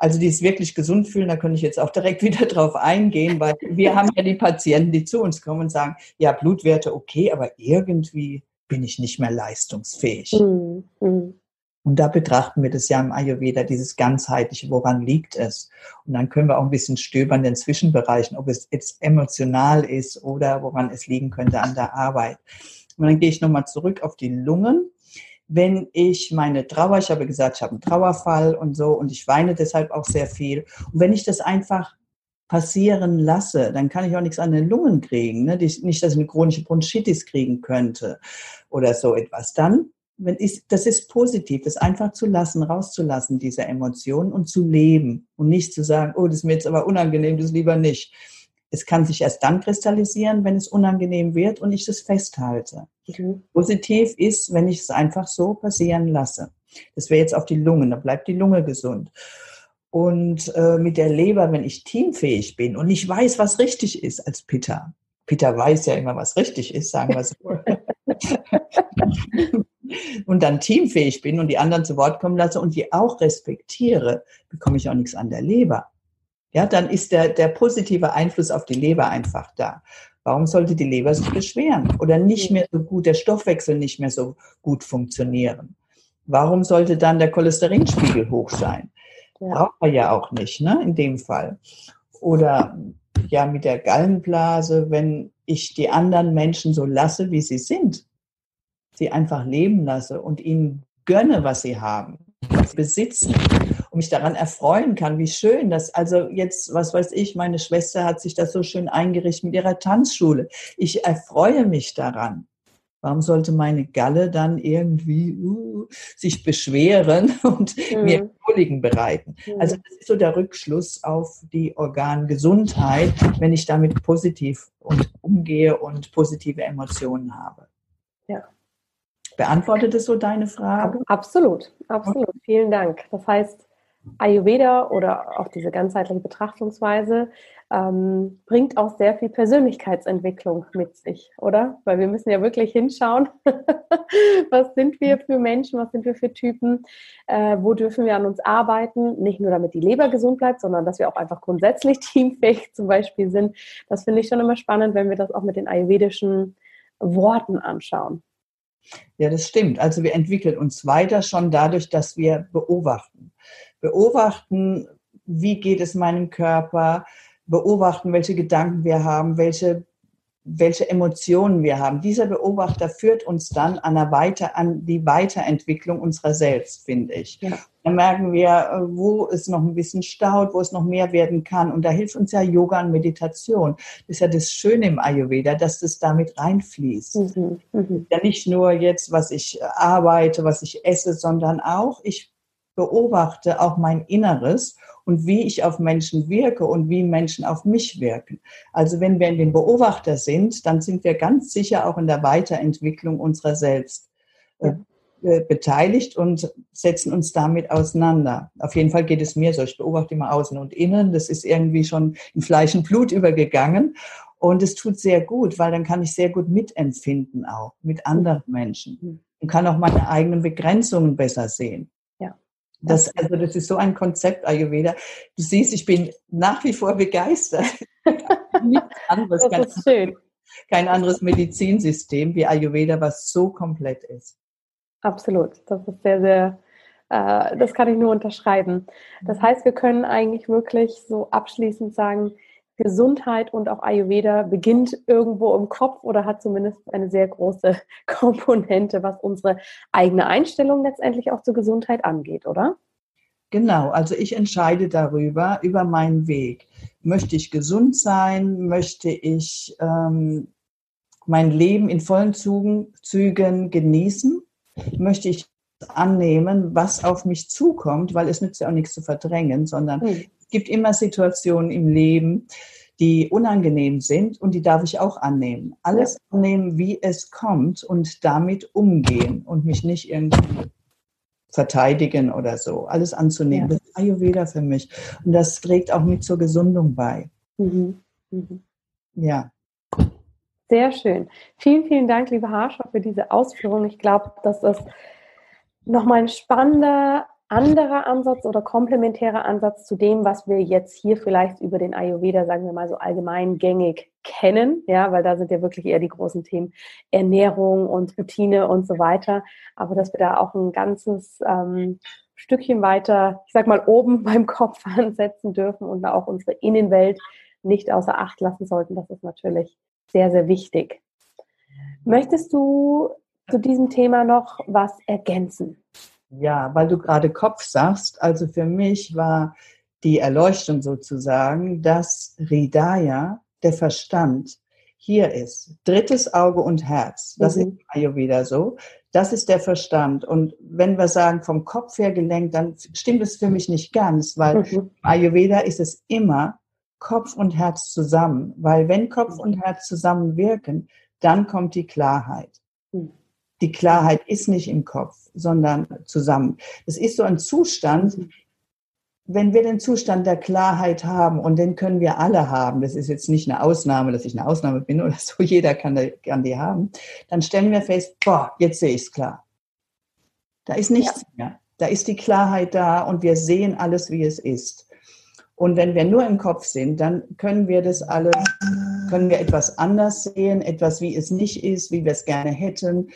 Also die es wirklich gesund fühlen, da könnte ich jetzt auch direkt wieder drauf eingehen, weil wir haben ja die Patienten, die zu uns kommen und sagen, ja, Blutwerte okay, aber irgendwie bin ich nicht mehr leistungsfähig. Mhm. mhm. Und da betrachten wir das ja im Ayurveda, dieses ganzheitliche, woran liegt es? Und dann können wir auch ein bisschen stöbern in den Zwischenbereichen, ob es jetzt emotional ist oder woran es liegen könnte an der Arbeit. Und dann gehe ich nochmal zurück auf die Lungen wenn ich meine Trauer, ich habe gesagt, ich habe einen Trauerfall und so und ich weine deshalb auch sehr viel. Und wenn ich das einfach passieren lasse, dann kann ich auch nichts an den Lungen kriegen. Ne? Nicht, dass ich eine chronische Bronchitis kriegen könnte oder so etwas. Dann, wenn ich, das ist positiv, das einfach zu lassen, rauszulassen, diese Emotionen und zu leben und nicht zu sagen, oh, das ist mir jetzt aber unangenehm, das lieber nicht. Es kann sich erst dann kristallisieren, wenn es unangenehm wird und ich das festhalte. Mhm. Positiv ist, wenn ich es einfach so passieren lasse. Das wäre jetzt auf die Lungen, da bleibt die Lunge gesund. Und äh, mit der Leber, wenn ich teamfähig bin und ich weiß, was richtig ist als Peter. Peter weiß ja immer, was richtig ist, sagen wir so. und dann teamfähig bin und die anderen zu Wort kommen lasse und die auch respektiere, bekomme ich auch nichts an der Leber. Ja, dann ist der, der positive Einfluss auf die Leber einfach da. Warum sollte die Leber sich beschweren oder nicht mehr so gut, der Stoffwechsel nicht mehr so gut funktionieren? Warum sollte dann der Cholesterinspiegel hoch sein? Ja. Braucht man ja auch nicht, ne, in dem Fall. Oder ja, mit der Gallenblase, wenn ich die anderen Menschen so lasse, wie sie sind, sie einfach leben lasse und ihnen gönne, was sie haben, was sie besitzen und mich daran erfreuen kann, wie schön das, also jetzt, was weiß ich, meine Schwester hat sich das so schön eingerichtet mit ihrer Tanzschule. Ich erfreue mich daran. Warum sollte meine Galle dann irgendwie uh, sich beschweren und mhm. mir Koliken bereiten? Mhm. Also das ist so der Rückschluss auf die Organgesundheit, wenn ich damit positiv und umgehe und positive Emotionen habe. Ja. Beantwortet es so deine Frage? Absolut, absolut. Vielen Dank. Das heißt, Ayurveda oder auch diese ganzheitliche Betrachtungsweise ähm, bringt auch sehr viel Persönlichkeitsentwicklung mit sich, oder? Weil wir müssen ja wirklich hinschauen, was sind wir für Menschen, was sind wir für Typen, äh, wo dürfen wir an uns arbeiten, nicht nur damit die Leber gesund bleibt, sondern dass wir auch einfach grundsätzlich teamfähig zum Beispiel sind. Das finde ich schon immer spannend, wenn wir das auch mit den ayurvedischen Worten anschauen. Ja, das stimmt. Also wir entwickeln uns weiter schon dadurch, dass wir beobachten beobachten, wie geht es meinem Körper, beobachten, welche Gedanken wir haben, welche, welche Emotionen wir haben. Dieser Beobachter führt uns dann an, Weiter, an die Weiterentwicklung unserer selbst, finde ich. Ja. Dann merken wir, wo es noch ein bisschen staut, wo es noch mehr werden kann. Und da hilft uns ja Yoga und Meditation. Das ist ja das Schöne im Ayurveda, dass das damit reinfließt. Mhm. Mhm. Ja nicht nur jetzt, was ich arbeite, was ich esse, sondern auch, ich beobachte auch mein Inneres und wie ich auf Menschen wirke und wie Menschen auf mich wirken. Also wenn wir in dem Beobachter sind, dann sind wir ganz sicher auch in der Weiterentwicklung unserer selbst äh, äh, beteiligt und setzen uns damit auseinander. Auf jeden Fall geht es mir so. Ich beobachte immer außen und innen. Das ist irgendwie schon in Fleisch und Blut übergegangen. Und es tut sehr gut, weil dann kann ich sehr gut mitempfinden auch mit anderen Menschen und kann auch meine eigenen Begrenzungen besser sehen. Das, also das ist so ein Konzept Ayurveda. Du siehst, ich bin nach wie vor begeistert. anderes, das ist schön. Kein anderes Medizinsystem wie Ayurveda, was so komplett ist. Absolut. Das ist sehr, sehr, äh, das kann ich nur unterschreiben. Das heißt, wir können eigentlich wirklich so abschließend sagen, Gesundheit und auch Ayurveda beginnt irgendwo im Kopf oder hat zumindest eine sehr große Komponente, was unsere eigene Einstellung letztendlich auch zur Gesundheit angeht, oder? Genau, also ich entscheide darüber, über meinen Weg. Möchte ich gesund sein? Möchte ich ähm, mein Leben in vollen Zügen, Zügen genießen? Möchte ich annehmen, was auf mich zukommt, weil es nützt ja auch nichts zu verdrängen, sondern hm gibt immer Situationen im Leben, die unangenehm sind und die darf ich auch annehmen. Alles ja. annehmen, wie es kommt und damit umgehen und mich nicht irgendwie verteidigen oder so. Alles anzunehmen. Ja. Das ist Ayurveda für mich. Und das trägt auch mit zur Gesundung bei. Mhm. Mhm. Ja. Sehr schön. Vielen, vielen Dank, liebe Harscher, für diese Ausführung. Ich glaube, dass das nochmal ein spannender anderer Ansatz oder komplementärer Ansatz zu dem, was wir jetzt hier vielleicht über den Ayurveda, sagen wir mal so allgemein gängig kennen, ja, weil da sind ja wirklich eher die großen Themen Ernährung und Routine und so weiter. Aber dass wir da auch ein ganzes ähm, Stückchen weiter, ich sag mal, oben beim Kopf ansetzen dürfen und auch unsere Innenwelt nicht außer Acht lassen sollten, das ist natürlich sehr, sehr wichtig. Möchtest du zu diesem Thema noch was ergänzen? Ja, weil du gerade Kopf sagst, also für mich war die Erleuchtung sozusagen, dass Ridaya, der Verstand, hier ist. Drittes Auge und Herz. Das mhm. ist Ayurveda so. Das ist der Verstand. Und wenn wir sagen, vom Kopf her gelenkt, dann stimmt es für mich nicht ganz, weil mhm. Ayurveda ist es immer Kopf und Herz zusammen. Weil wenn Kopf und Herz zusammen wirken, dann kommt die Klarheit. Die Klarheit ist nicht im Kopf, sondern zusammen. Das ist so ein Zustand, wenn wir den Zustand der Klarheit haben, und den können wir alle haben, das ist jetzt nicht eine Ausnahme, dass ich eine Ausnahme bin oder so, jeder kann, kann die haben, dann stellen wir fest, boah, jetzt sehe ich es klar. Da ist nichts ja. mehr. Da ist die Klarheit da und wir sehen alles, wie es ist. Und wenn wir nur im Kopf sind, dann können wir das alles Können wir etwas anders sehen, etwas, wie es nicht ist, wie wir es gerne hätten?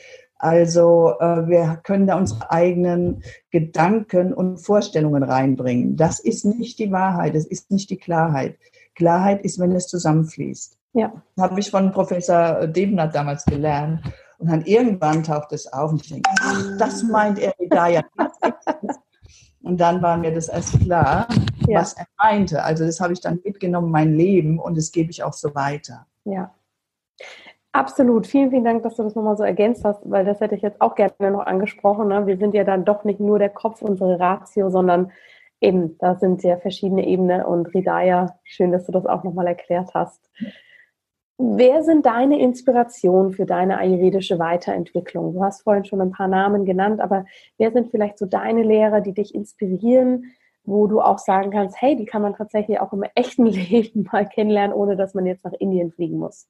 Also äh, wir können da unsere eigenen Gedanken und Vorstellungen reinbringen. Das ist nicht die Wahrheit, es ist nicht die Klarheit. Klarheit ist, wenn es zusammenfließt. Ja. Das habe ich von Professor Debner damals gelernt. Und dann irgendwann taucht es auf und ich denke, ach, das meint er da ja. Und dann war mir das erst klar, ja. was er meinte. Also das habe ich dann mitgenommen, mein Leben, und das gebe ich auch so weiter. Ja. Absolut. Vielen, vielen Dank, dass du das nochmal so ergänzt hast, weil das hätte ich jetzt auch gerne noch angesprochen. Ne? Wir sind ja dann doch nicht nur der Kopf, unsere Ratio, sondern eben, da sind ja verschiedene Ebenen. Und Ridaya, schön, dass du das auch nochmal erklärt hast. Wer sind deine Inspirationen für deine ayurvedische Weiterentwicklung? Du hast vorhin schon ein paar Namen genannt, aber wer sind vielleicht so deine Lehrer, die dich inspirieren, wo du auch sagen kannst, hey, die kann man tatsächlich auch im echten Leben mal kennenlernen, ohne dass man jetzt nach Indien fliegen muss?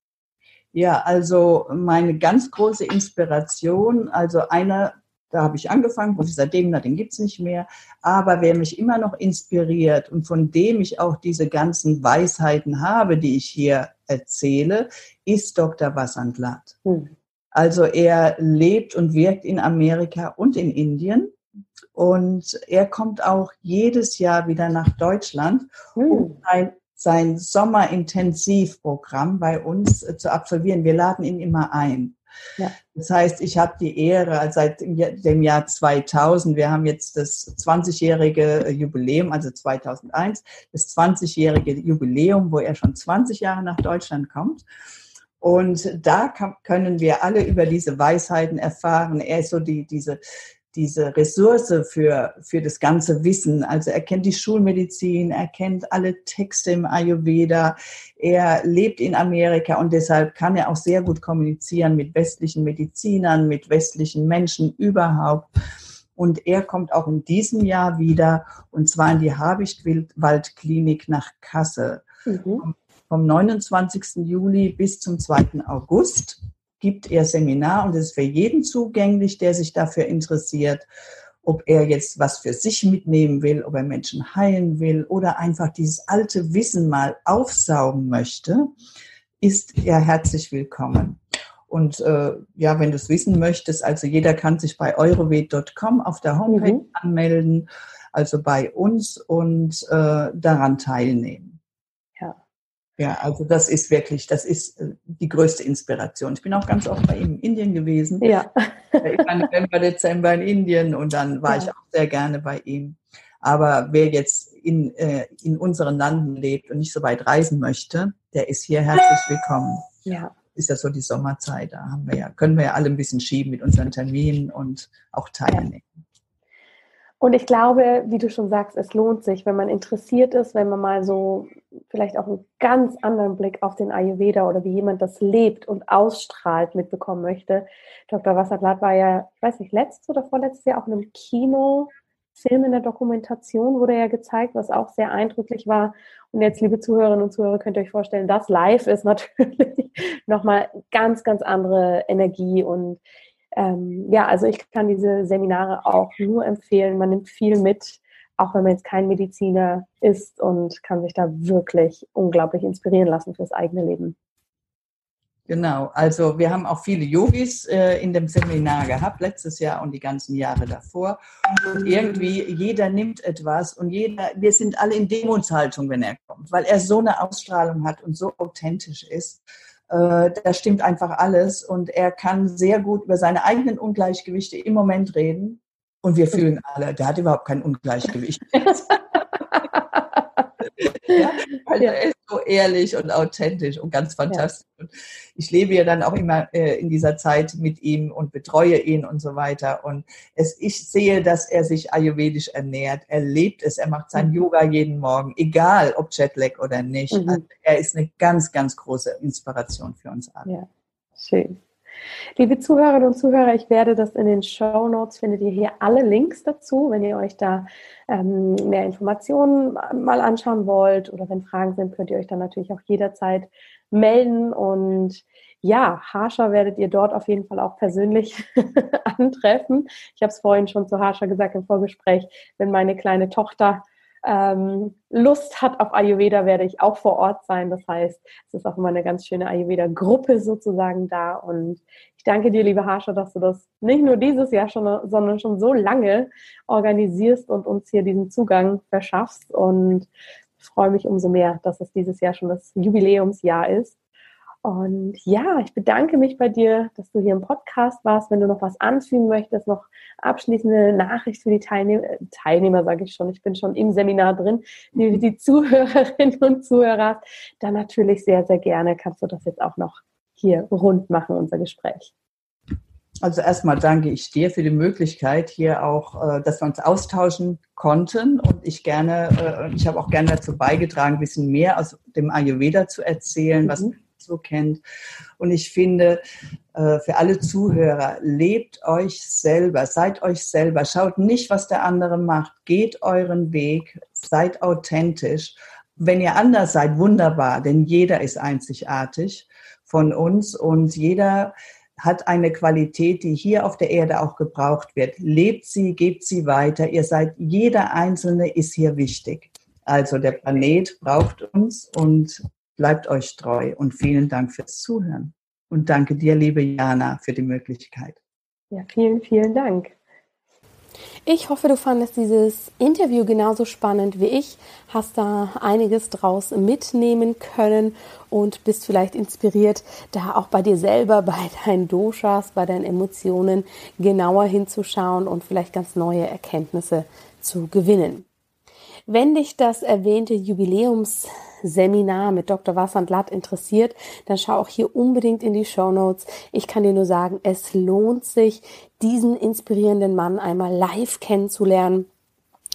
Ja, also meine ganz große Inspiration, also einer da habe ich angefangen, Professor Demner, den gibt es nicht mehr. Aber wer mich immer noch inspiriert und von dem ich auch diese ganzen Weisheiten habe, die ich hier erzähle, ist Dr. Vasantlat. Hm. Also er lebt und wirkt in Amerika und in Indien. Und er kommt auch jedes Jahr wieder nach Deutschland, hm. um sein, Sommerintensivprogramm bei uns äh, zu absolvieren. Wir laden ihn immer ein. Ja. Das heißt, ich habe die Ehre also seit dem Jahr 2000, wir haben jetzt das 20-jährige Jubiläum, also 2001, das 20-jährige Jubiläum, wo er schon 20 Jahre nach Deutschland kommt. Und da können wir alle über diese Weisheiten erfahren. Er ist so die, diese, diese Ressource für, für das ganze Wissen. Also er kennt die Schulmedizin, er kennt alle Texte im Ayurveda, er lebt in Amerika und deshalb kann er auch sehr gut kommunizieren mit westlichen Medizinern, mit westlichen Menschen überhaupt. Und er kommt auch in diesem Jahr wieder, und zwar in die Habichtwaldklinik nach Kassel. Mhm. Vom 29. Juli bis zum 2. August gibt er Seminar und es ist für jeden zugänglich, der sich dafür interessiert, ob er jetzt was für sich mitnehmen will, ob er Menschen heilen will oder einfach dieses alte Wissen mal aufsaugen möchte, ist er herzlich willkommen. Und äh, ja, wenn du es wissen möchtest, also jeder kann sich bei eurowed.com auf der Homepage mhm. anmelden, also bei uns und äh, daran teilnehmen. Ja, also das ist wirklich, das ist äh, die größte Inspiration. Ich bin auch ganz oft bei ihm in Indien gewesen. Ja. Ich war November, Dezember in Indien und dann war ja. ich auch sehr gerne bei ihm. Aber wer jetzt in, äh, in unseren Landen lebt und nicht so weit reisen möchte, der ist hier herzlich willkommen. Ja. Ist ja so die Sommerzeit, da haben wir ja, können wir ja alle ein bisschen schieben mit unseren Terminen und auch teilnehmen. Und ich glaube, wie du schon sagst, es lohnt sich, wenn man interessiert ist, wenn man mal so vielleicht auch einen ganz anderen Blick auf den Ayurveda oder wie jemand das lebt und ausstrahlt mitbekommen möchte. Dr. Wasserglatt war ja, ich weiß nicht, letztes oder vorletztes Jahr auch in einem Kinofilm in der Dokumentation wurde ja gezeigt, was auch sehr eindrücklich war. Und jetzt, liebe Zuhörerinnen und Zuhörer, könnt ihr euch vorstellen, das live ist natürlich nochmal ganz, ganz andere Energie und ähm, ja, also ich kann diese Seminare auch nur empfehlen. Man nimmt viel mit, auch wenn man jetzt kein Mediziner ist und kann sich da wirklich unglaublich inspirieren lassen fürs eigene Leben. Genau, also wir haben auch viele Yogis äh, in dem Seminar gehabt, letztes Jahr und die ganzen Jahre davor. Und irgendwie jeder nimmt etwas und jeder, wir sind alle in Demutshaltung, wenn er kommt, weil er so eine Ausstrahlung hat und so authentisch ist. Äh, da stimmt einfach alles und er kann sehr gut über seine eigenen Ungleichgewichte im Moment reden. Und wir fühlen alle, der hat überhaupt kein Ungleichgewicht. ja, weil er ist so ehrlich und authentisch und ganz fantastisch. Ja. ich lebe ja dann auch immer äh, in dieser Zeit mit ihm und betreue ihn und so weiter. Und es, ich sehe, dass er sich ayurvedisch ernährt. Er lebt es, er macht sein mhm. Yoga jeden Morgen, egal ob Jetlag oder nicht. Mhm. Also er ist eine ganz, ganz große Inspiration für uns alle. Ja, schön. Liebe Zuhörerinnen und Zuhörer, ich werde das in den Show Notes, findet ihr hier alle Links dazu, wenn ihr euch da ähm, mehr Informationen mal anschauen wollt oder wenn Fragen sind, könnt ihr euch dann natürlich auch jederzeit melden und ja, Harsha werdet ihr dort auf jeden Fall auch persönlich antreffen. Ich habe es vorhin schon zu Harsha gesagt im Vorgespräch, wenn meine kleine Tochter ähm, Lust hat auf Ayurveda, werde ich auch vor Ort sein. Das heißt, es ist auch immer eine ganz schöne Ayurveda-Gruppe sozusagen da. Und ich danke dir, liebe Harsha, dass du das nicht nur dieses Jahr schon, sondern schon so lange organisierst und uns hier diesen Zugang verschaffst. Und freue mich umso mehr, dass es dieses Jahr schon das Jubiläumsjahr ist. Und ja, ich bedanke mich bei dir, dass du hier im Podcast warst. Wenn du noch was anfügen möchtest, noch abschließende Nachricht für die Teilnehmer, Teilnehmer sage ich schon, ich bin schon im Seminar drin, die, die Zuhörerinnen und Zuhörer, dann natürlich sehr, sehr gerne kannst du das jetzt auch noch hier rund machen, unser Gespräch. Also erstmal danke ich dir für die Möglichkeit, hier auch, äh, dass wir uns austauschen konnten. Und ich gerne, äh, ich habe auch gerne dazu beigetragen, ein bisschen mehr aus dem Ayurveda zu erzählen, mhm. was so kennt. Und ich finde, äh, für alle Zuhörer, lebt euch selber, seid euch selber, schaut nicht, was der andere macht, geht euren Weg, seid authentisch. Wenn ihr anders seid, wunderbar, denn jeder ist einzigartig von uns und jeder hat eine Qualität, die hier auf der Erde auch gebraucht wird. Lebt sie, gebt sie weiter. Ihr seid, jeder Einzelne ist hier wichtig. Also der Planet braucht uns und Bleibt euch treu und vielen Dank fürs Zuhören. Und danke dir, liebe Jana, für die Möglichkeit. Ja, vielen, vielen Dank. Ich hoffe, du fandest dieses Interview genauso spannend wie ich, hast da einiges draus mitnehmen können und bist vielleicht inspiriert, da auch bei dir selber, bei deinen Doshas, bei deinen Emotionen genauer hinzuschauen und vielleicht ganz neue Erkenntnisse zu gewinnen. Wenn dich das erwähnte Jubiläumsseminar mit Dr. Wassand interessiert, dann schau auch hier unbedingt in die Show Notes. Ich kann dir nur sagen, es lohnt sich, diesen inspirierenden Mann einmal live kennenzulernen.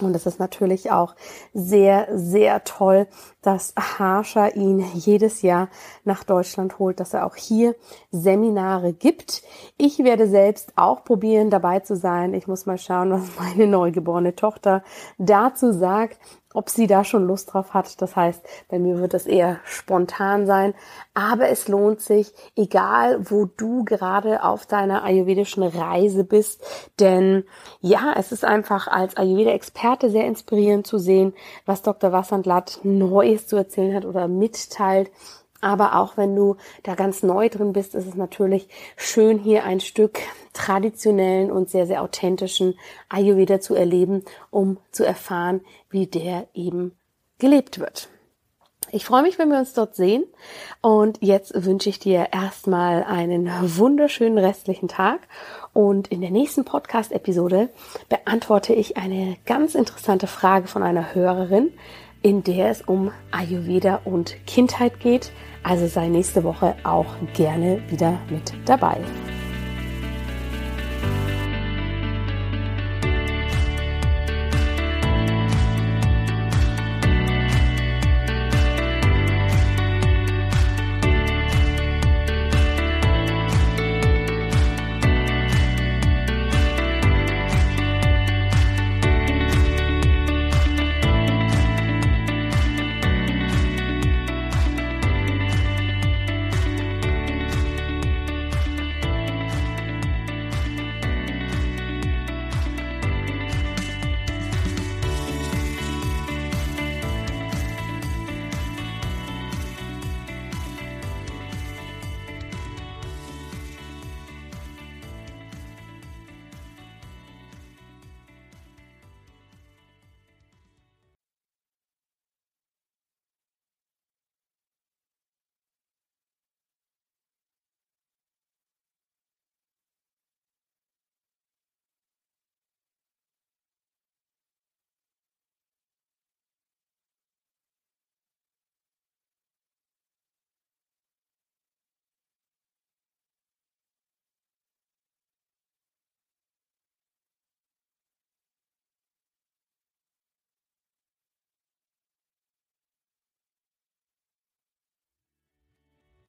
Und es ist natürlich auch sehr, sehr toll, dass Harsha ihn jedes Jahr nach Deutschland holt, dass er auch hier Seminare gibt. Ich werde selbst auch probieren, dabei zu sein. Ich muss mal schauen, was meine neugeborene Tochter dazu sagt ob sie da schon Lust drauf hat. Das heißt, bei mir wird es eher spontan sein. Aber es lohnt sich, egal wo du gerade auf deiner ayurvedischen Reise bist. Denn ja, es ist einfach als Ayurveda-Experte sehr inspirierend zu sehen, was Dr. Wassandlat Neues zu erzählen hat oder mitteilt. Aber auch wenn du da ganz neu drin bist, ist es natürlich schön, hier ein Stück traditionellen und sehr, sehr authentischen Ayurveda zu erleben, um zu erfahren, wie der eben gelebt wird. Ich freue mich, wenn wir uns dort sehen. Und jetzt wünsche ich dir erstmal einen wunderschönen restlichen Tag. Und in der nächsten Podcast-Episode beantworte ich eine ganz interessante Frage von einer Hörerin, in der es um Ayurveda und Kindheit geht. Also sei nächste Woche auch gerne wieder mit dabei.